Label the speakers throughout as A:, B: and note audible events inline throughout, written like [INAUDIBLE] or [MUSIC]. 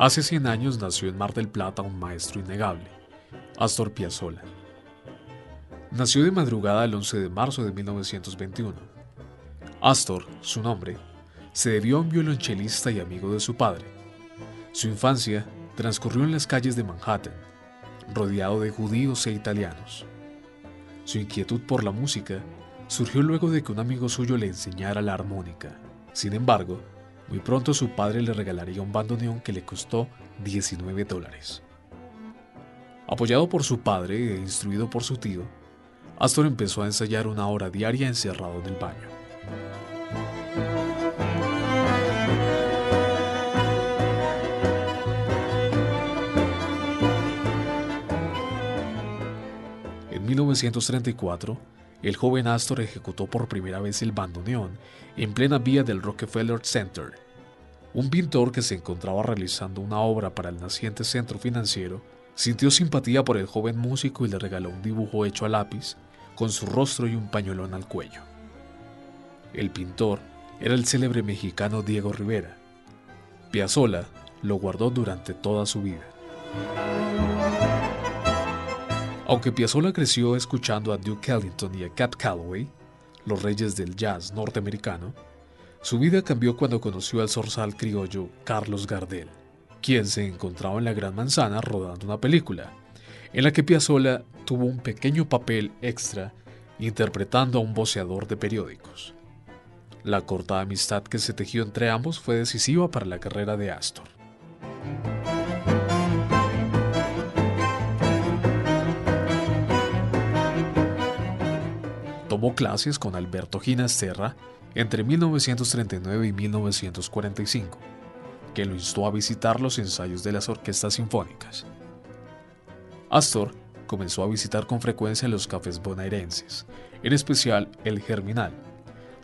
A: Hace 100 años nació en Mar del Plata un maestro innegable, Astor Piazzolla. Nació de madrugada el 11 de marzo de 1921. Astor, su nombre, se debió a un violonchelista y amigo de su padre. Su infancia transcurrió en las calles de Manhattan, rodeado de judíos e italianos. Su inquietud por la música surgió luego de que un amigo suyo le enseñara la armónica. Sin embargo, muy pronto su padre le regalaría un bandoneón que le costó 19 dólares. Apoyado por su padre e instruido por su tío, Astor empezó a ensayar una hora diaria encerrado en el baño. En 1934, el joven Astor ejecutó por primera vez el bandoneón en plena vía del Rockefeller Center. Un pintor que se encontraba realizando una obra para el naciente centro financiero sintió simpatía por el joven músico y le regaló un dibujo hecho a lápiz con su rostro y un pañuelón al cuello. El pintor era el célebre mexicano Diego Rivera. Piazzolla lo guardó durante toda su vida. Aunque Piazzolla creció escuchando a Duke Ellington y a Cat Calloway, los reyes del jazz norteamericano, su vida cambió cuando conoció al zorzal criollo Carlos Gardel, quien se encontraba en la Gran Manzana rodando una película, en la que Piazzolla tuvo un pequeño papel extra interpretando a un voceador de periódicos. La corta amistad que se tejió entre ambos fue decisiva para la carrera de Astor. Tomó clases con Alberto Ginasterra entre 1939 y 1945, que lo instó a visitar los ensayos de las orquestas sinfónicas. Astor comenzó a visitar con frecuencia los cafés bonaerenses, en especial el Germinal,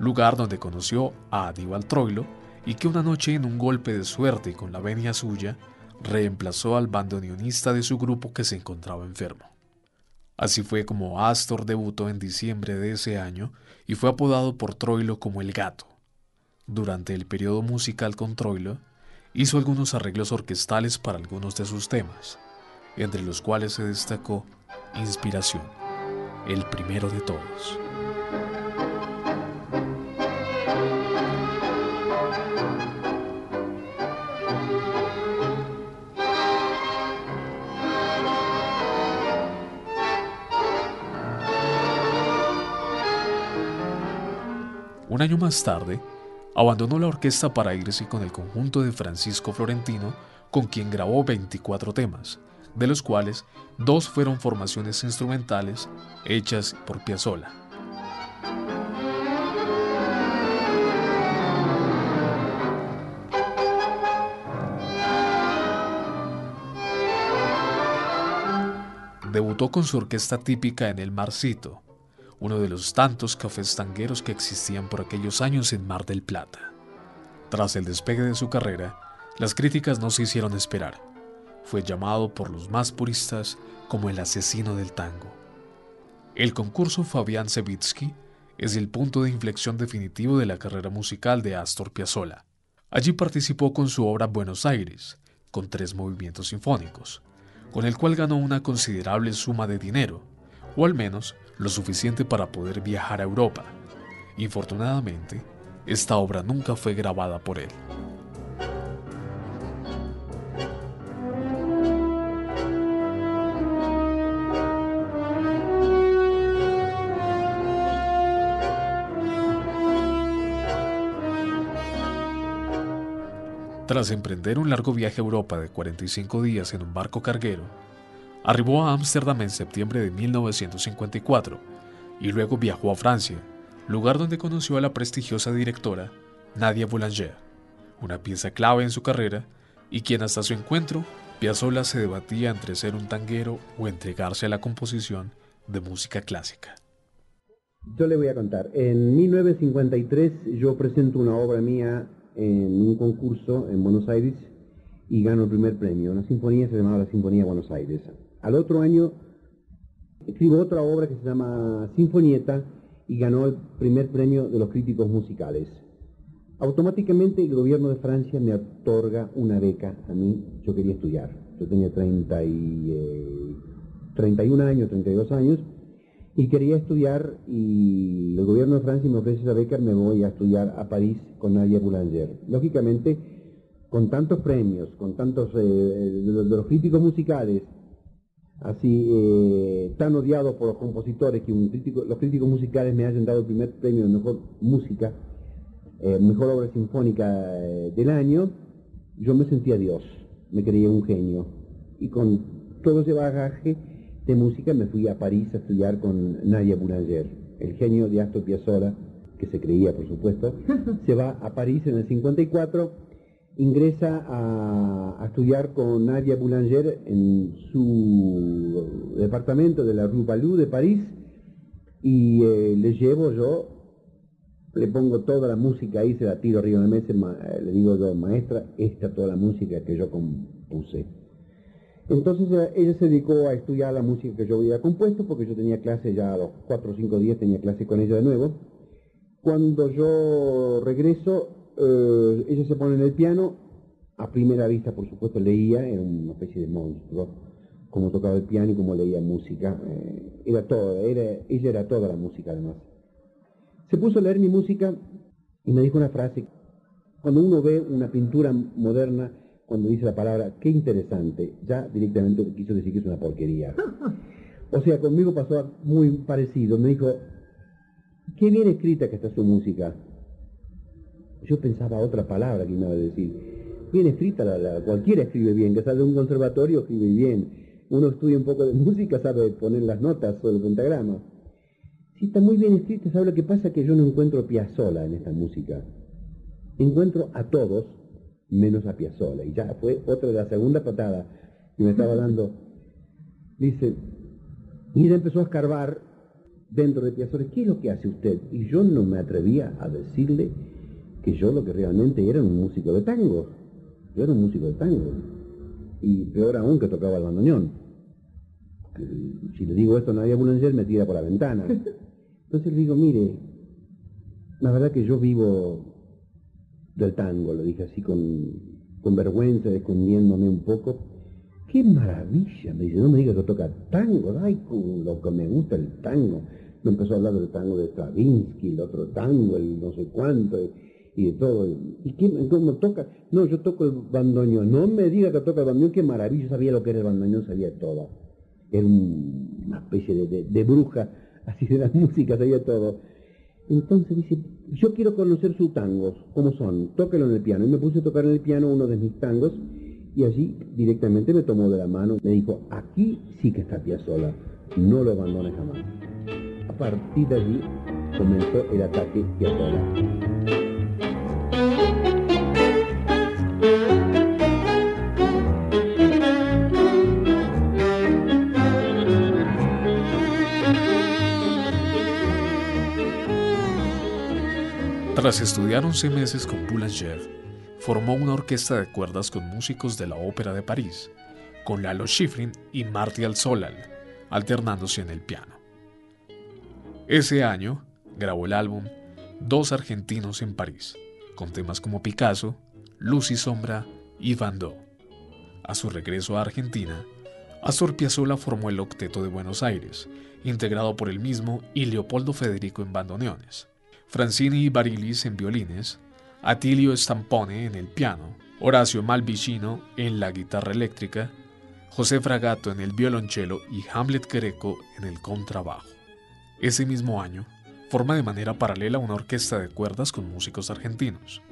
A: lugar donde conoció a Aníbal Troilo y que una noche en un golpe de suerte con la venia suya, reemplazó al bandoneonista de su grupo que se encontraba enfermo. Así fue como Astor debutó en diciembre de ese año y fue apodado por Troilo como el gato. Durante el periodo musical con Troilo, hizo algunos arreglos orquestales para algunos de sus temas, entre los cuales se destacó Inspiración, el primero de todos. Año más tarde, abandonó la orquesta para irse con el conjunto de Francisco Florentino, con quien grabó 24 temas, de los cuales dos fueron formaciones instrumentales hechas por Piazzolla. Debutó con su orquesta típica en el Marcito, uno de los tantos cafés tangueros que existían por aquellos años en Mar del Plata. Tras el despegue de su carrera, las críticas no se hicieron esperar. Fue llamado por los más puristas como el asesino del tango. El concurso Fabián Sevitsky es el punto de inflexión definitivo de la carrera musical de Astor Piazzolla. Allí participó con su obra Buenos Aires, con tres movimientos sinfónicos, con el cual ganó una considerable suma de dinero, o al menos lo suficiente para poder viajar a Europa. Infortunadamente, esta obra nunca fue grabada por él. Tras emprender un largo viaje a Europa de 45 días en un barco carguero, Arribó a Ámsterdam en septiembre de 1954 y luego viajó a Francia, lugar donde conoció a la prestigiosa directora Nadia Boulanger, una pieza clave en su carrera y quien hasta su encuentro Piazzolla se debatía entre ser un tanguero o entregarse a la composición de música clásica.
B: Yo le voy a contar. En 1953 yo presento una obra mía en un concurso en Buenos Aires y gano el primer premio. Una sinfonía se llamaba la Sinfonía Buenos Aires. Al otro año escribo otra obra que se llama Sinfonieta y ganó el primer premio de los críticos musicales. automáticamente el gobierno de Francia me otorga una beca a mí, yo quería estudiar, yo tenía 30 y, 31 eh, años, 32 años, y quería estudiar y el gobierno de Francia me ofrece esa beca, me voy a estudiar a París con Nadia Boulanger. Lógicamente, con tantos premios, con tantos eh, de, los críticos musicales, así eh, tan odiados por los compositores, que los críticos musicales me hayan dado el primer premio de mejor música, eh, mejor obra sinfónica del año, yo me sentía Dios, me creía un genio. Y con todo ese bagaje, de música me fui a París a estudiar con Nadia Boulanger, el genio de Astor Piazzolla, que se creía por supuesto, [LAUGHS] se va a París en el 54, ingresa a, estudiar con Nadia Boulanger en su departamento de la Rue Balou de París y eh, le llevo yo, le pongo toda la música ahí, se la tiro arriba de mesa, le digo yo, maestra, esta toda la música que yo compuse. Entonces eh, ella se dedicó a estudiar la música que yo había compuesto, porque yo tenía clase ya a los cuatro o cinco días, tenía clase con ella de nuevo. Cuando yo regreso, eh, ella se pone en el piano, a primera vista por supuesto leía, era una especie de monstruo, como tocaba el piano y como leía música, eh, era todo, ella era toda la música además. Se puso a leer mi música y me dijo una frase, cuando uno ve una pintura moderna, cuando dice la palabra, qué interesante, ya directamente quiso decir que es una porquería. O sea, conmigo pasó muy parecido. Me dijo, qué bien escrita que está su música. Yo pensaba otra palabra que me iba a decir. Bien escrita, la, cualquiera escribe bien, que sale de un conservatorio escribe bien. Uno estudia un poco de música, sabe poner las notas o el pentagrama. Si está muy bien escrita, ¿sabe lo que pasa? Que yo no encuentro sola en esta música. Encuentro a todos menos a Piazzolla. Y ya fue otra de la segunda patada que me estaba dando. Dice, y ella empezó a escarbar dentro de Piazzolla, ¿qué es lo que hace usted? Y yo no me atrevía a decirle que yo lo que realmente era un músico de tango. Yo era un músico de tango. Y peor aún que tocaba el bandoneón. Si le digo esto a Nadia Boulanger me tira por la ventana. [LAUGHS] Entonces le digo, mire, la verdad que yo vivo del tango, lo dije así con, con vergüenza, escondiéndome un poco. ¡Qué maravilla! Me dice, no me digas que toca tango, ay, lo que me gusta el tango. Me empezó a hablar del tango de Stravinsky, el otro tango, el no sé cuánto, y, de todo. ¿Y quién, cómo toca? No, yo toco el bandoneón. No me diga que toca el bandoneón, qué maravilla, sabía lo que era el bandoneón, sabía todo. Era una especie de, bruja, [LAUGHS] así de la música, sabía todo. Entonces dice, yo quiero conocer sus tangos, ¿cómo son? Tóquelo en el piano. Y me puse a tocar en el piano uno de mis tangos y allí directamente me tomó de la mano, me dijo, aquí sí que está sola, no lo abandones jamás. A partir de allí comenzó el ataque Piazzolla.
A: Tras estudiar 11 meses con Boulanger, formó una orquesta de cuerdas con músicos de la Ópera de París, con Lalo Schifrin y Martial Solal, alternándose en el piano. Ese año grabó el álbum Dos Argentinos en París, con temas como Picasso, Luz y Sombra y Van Gogh. A su regreso a Argentina, Astor Piazzolla formó el Octeto de Buenos Aires, integrado por él mismo y Leopoldo Federico en bandoneones. Francini Barilis en violines, Atilio Stampone en el piano, Horacio Malvicino en la guitarra eléctrica, José Fragato en el violonchelo y Hamlet Greco en el contrabajo. Ese mismo año, forma de manera paralela una orquesta de cuerdas con músicos argentinos,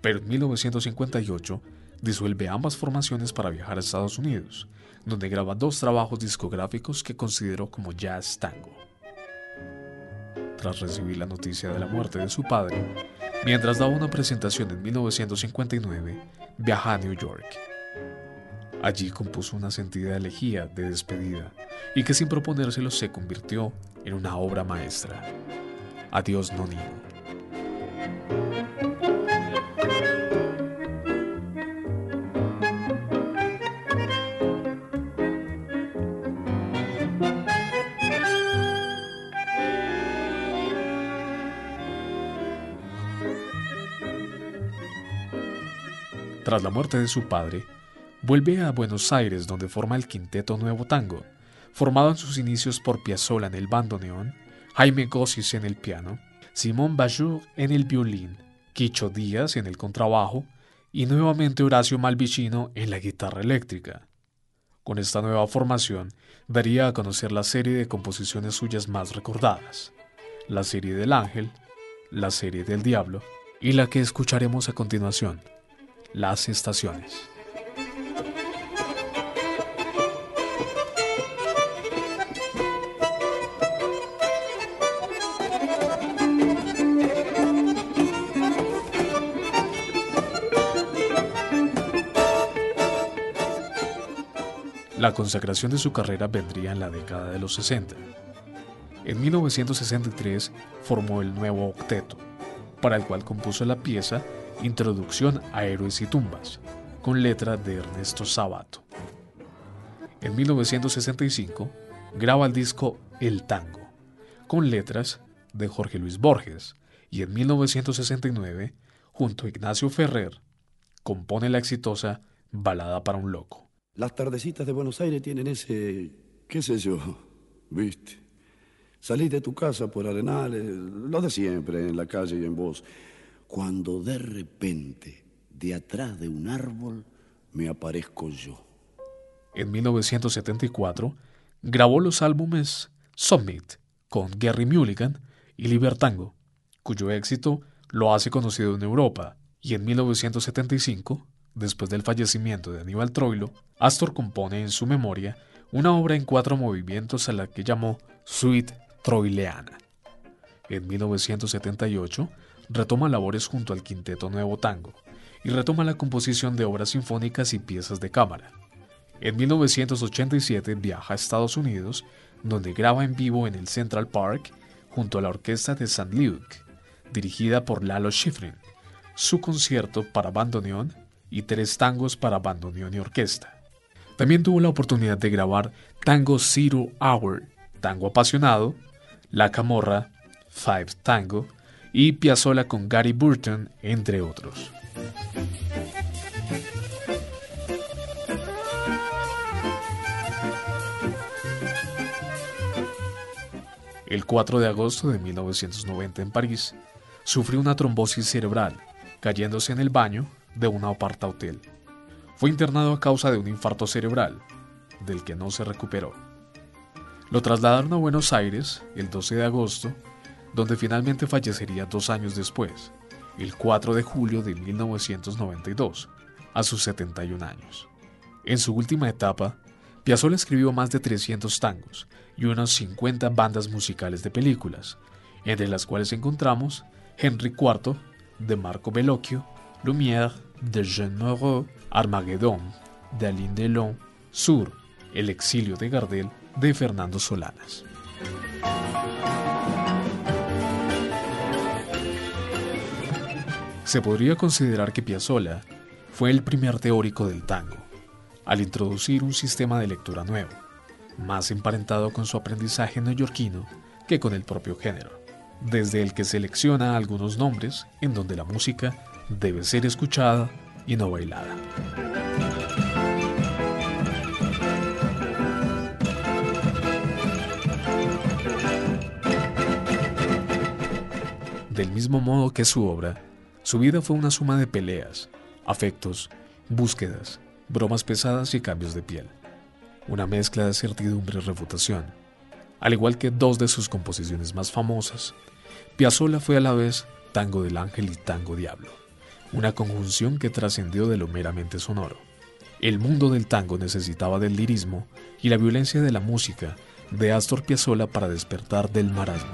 A: pero en 1958 disuelve ambas formaciones para viajar a Estados Unidos, donde graba dos trabajos discográficos que consideró como jazz tango tras recibir la noticia de la muerte de su padre, mientras daba una presentación en 1959, viaja a New York. Allí compuso una sentida elegía de despedida y que sin proponérselo se convirtió en una obra maestra. Adiós Nonino. Tras la muerte de su padre, vuelve a Buenos Aires donde forma el Quinteto Nuevo Tango, formado en sus inicios por Piazzolla en el bandoneón, Jaime Gossis en el piano, Simón Bajour en el violín, Quicho Díaz en el contrabajo y nuevamente Horacio Malvicino en la guitarra eléctrica. Con esta nueva formación daría a conocer la serie de composiciones suyas más recordadas, la serie del Ángel, la serie del Diablo y la que escucharemos a continuación, Las Estaciones. La consagración de su carrera vendría en la década de los 60. En 1963 formó el nuevo octeto, para el cual compuso la pieza Introducción a Héroes y Tumbas, con letra de Ernesto Sabato. En 1965 graba el disco El Tango, con letras de Jorge Luis Borges, y en 1969, junto a Ignacio Ferrer, compone la exitosa Balada para un Loco.
C: Las tardecitas de Buenos Aires tienen ese, qué sé yo, viste. Salís de tu casa por Arenales, lo de siempre, en la calle y en vos. Cuando de repente, de atrás de un árbol, me aparezco yo.
A: En 1974, grabó los álbumes Summit con Gary Mulligan y Libertango, cuyo éxito lo hace conocido en Europa, y en 1975 Después del fallecimiento de Aníbal Troilo, Astor compone en su memoria una obra en cuatro movimientos a la que llamó Suite Troileana. En 1978 retoma labores junto al Quinteto Nuevo Tango y retoma la composición de obras sinfónicas y piezas de cámara. En 1987 viaja a Estados Unidos, donde graba en vivo en el Central Park junto a la orquesta de St. Luke, dirigida por Lalo Schifrin, su concierto para bandoneón y tres tangos para bandoneón y orquesta. También tuvo la oportunidad de grabar Tango Zero Hour, Tango Apasionado, La Camorra, Five Tango y Piazzolla con Gary Burton, entre otros. El 4 de agosto de 1990 en París, sufrió una trombosis cerebral, cayéndose en el baño de un aparta hotel. Fue internado a causa de un infarto cerebral, del que no se recuperó. Lo trasladaron a Buenos Aires el 12 de agosto, donde finalmente fallecería dos años después, el 4 de julio de 1992, a sus 71 años. En su última etapa, Piazzolla escribió más de 300 tangos y unas 50 bandas musicales de películas, entre las cuales encontramos Henry IV de Marco Bellocchio, Lumière de Jean Moreau, Armageddon de Alain Delon, Sur, El exilio de Gardel de Fernando Solanas. Se podría considerar que Piazzolla fue el primer teórico del tango, al introducir un sistema de lectura nuevo, más emparentado con su aprendizaje neoyorquino que con el propio género, desde el que selecciona algunos nombres en donde la música debe ser escuchada y no bailada. Del mismo modo que su obra, su vida fue una suma de peleas, afectos, búsquedas, bromas pesadas y cambios de piel. Una mezcla de certidumbre y refutación. Al igual que dos de sus composiciones más famosas, Piazzolla fue a la vez tango del ángel y tango diablo una conjunción que trascendió de lo meramente sonoro. El mundo del tango necesitaba del lirismo y la violencia de la música de Astor Piazzolla para despertar del marasmo.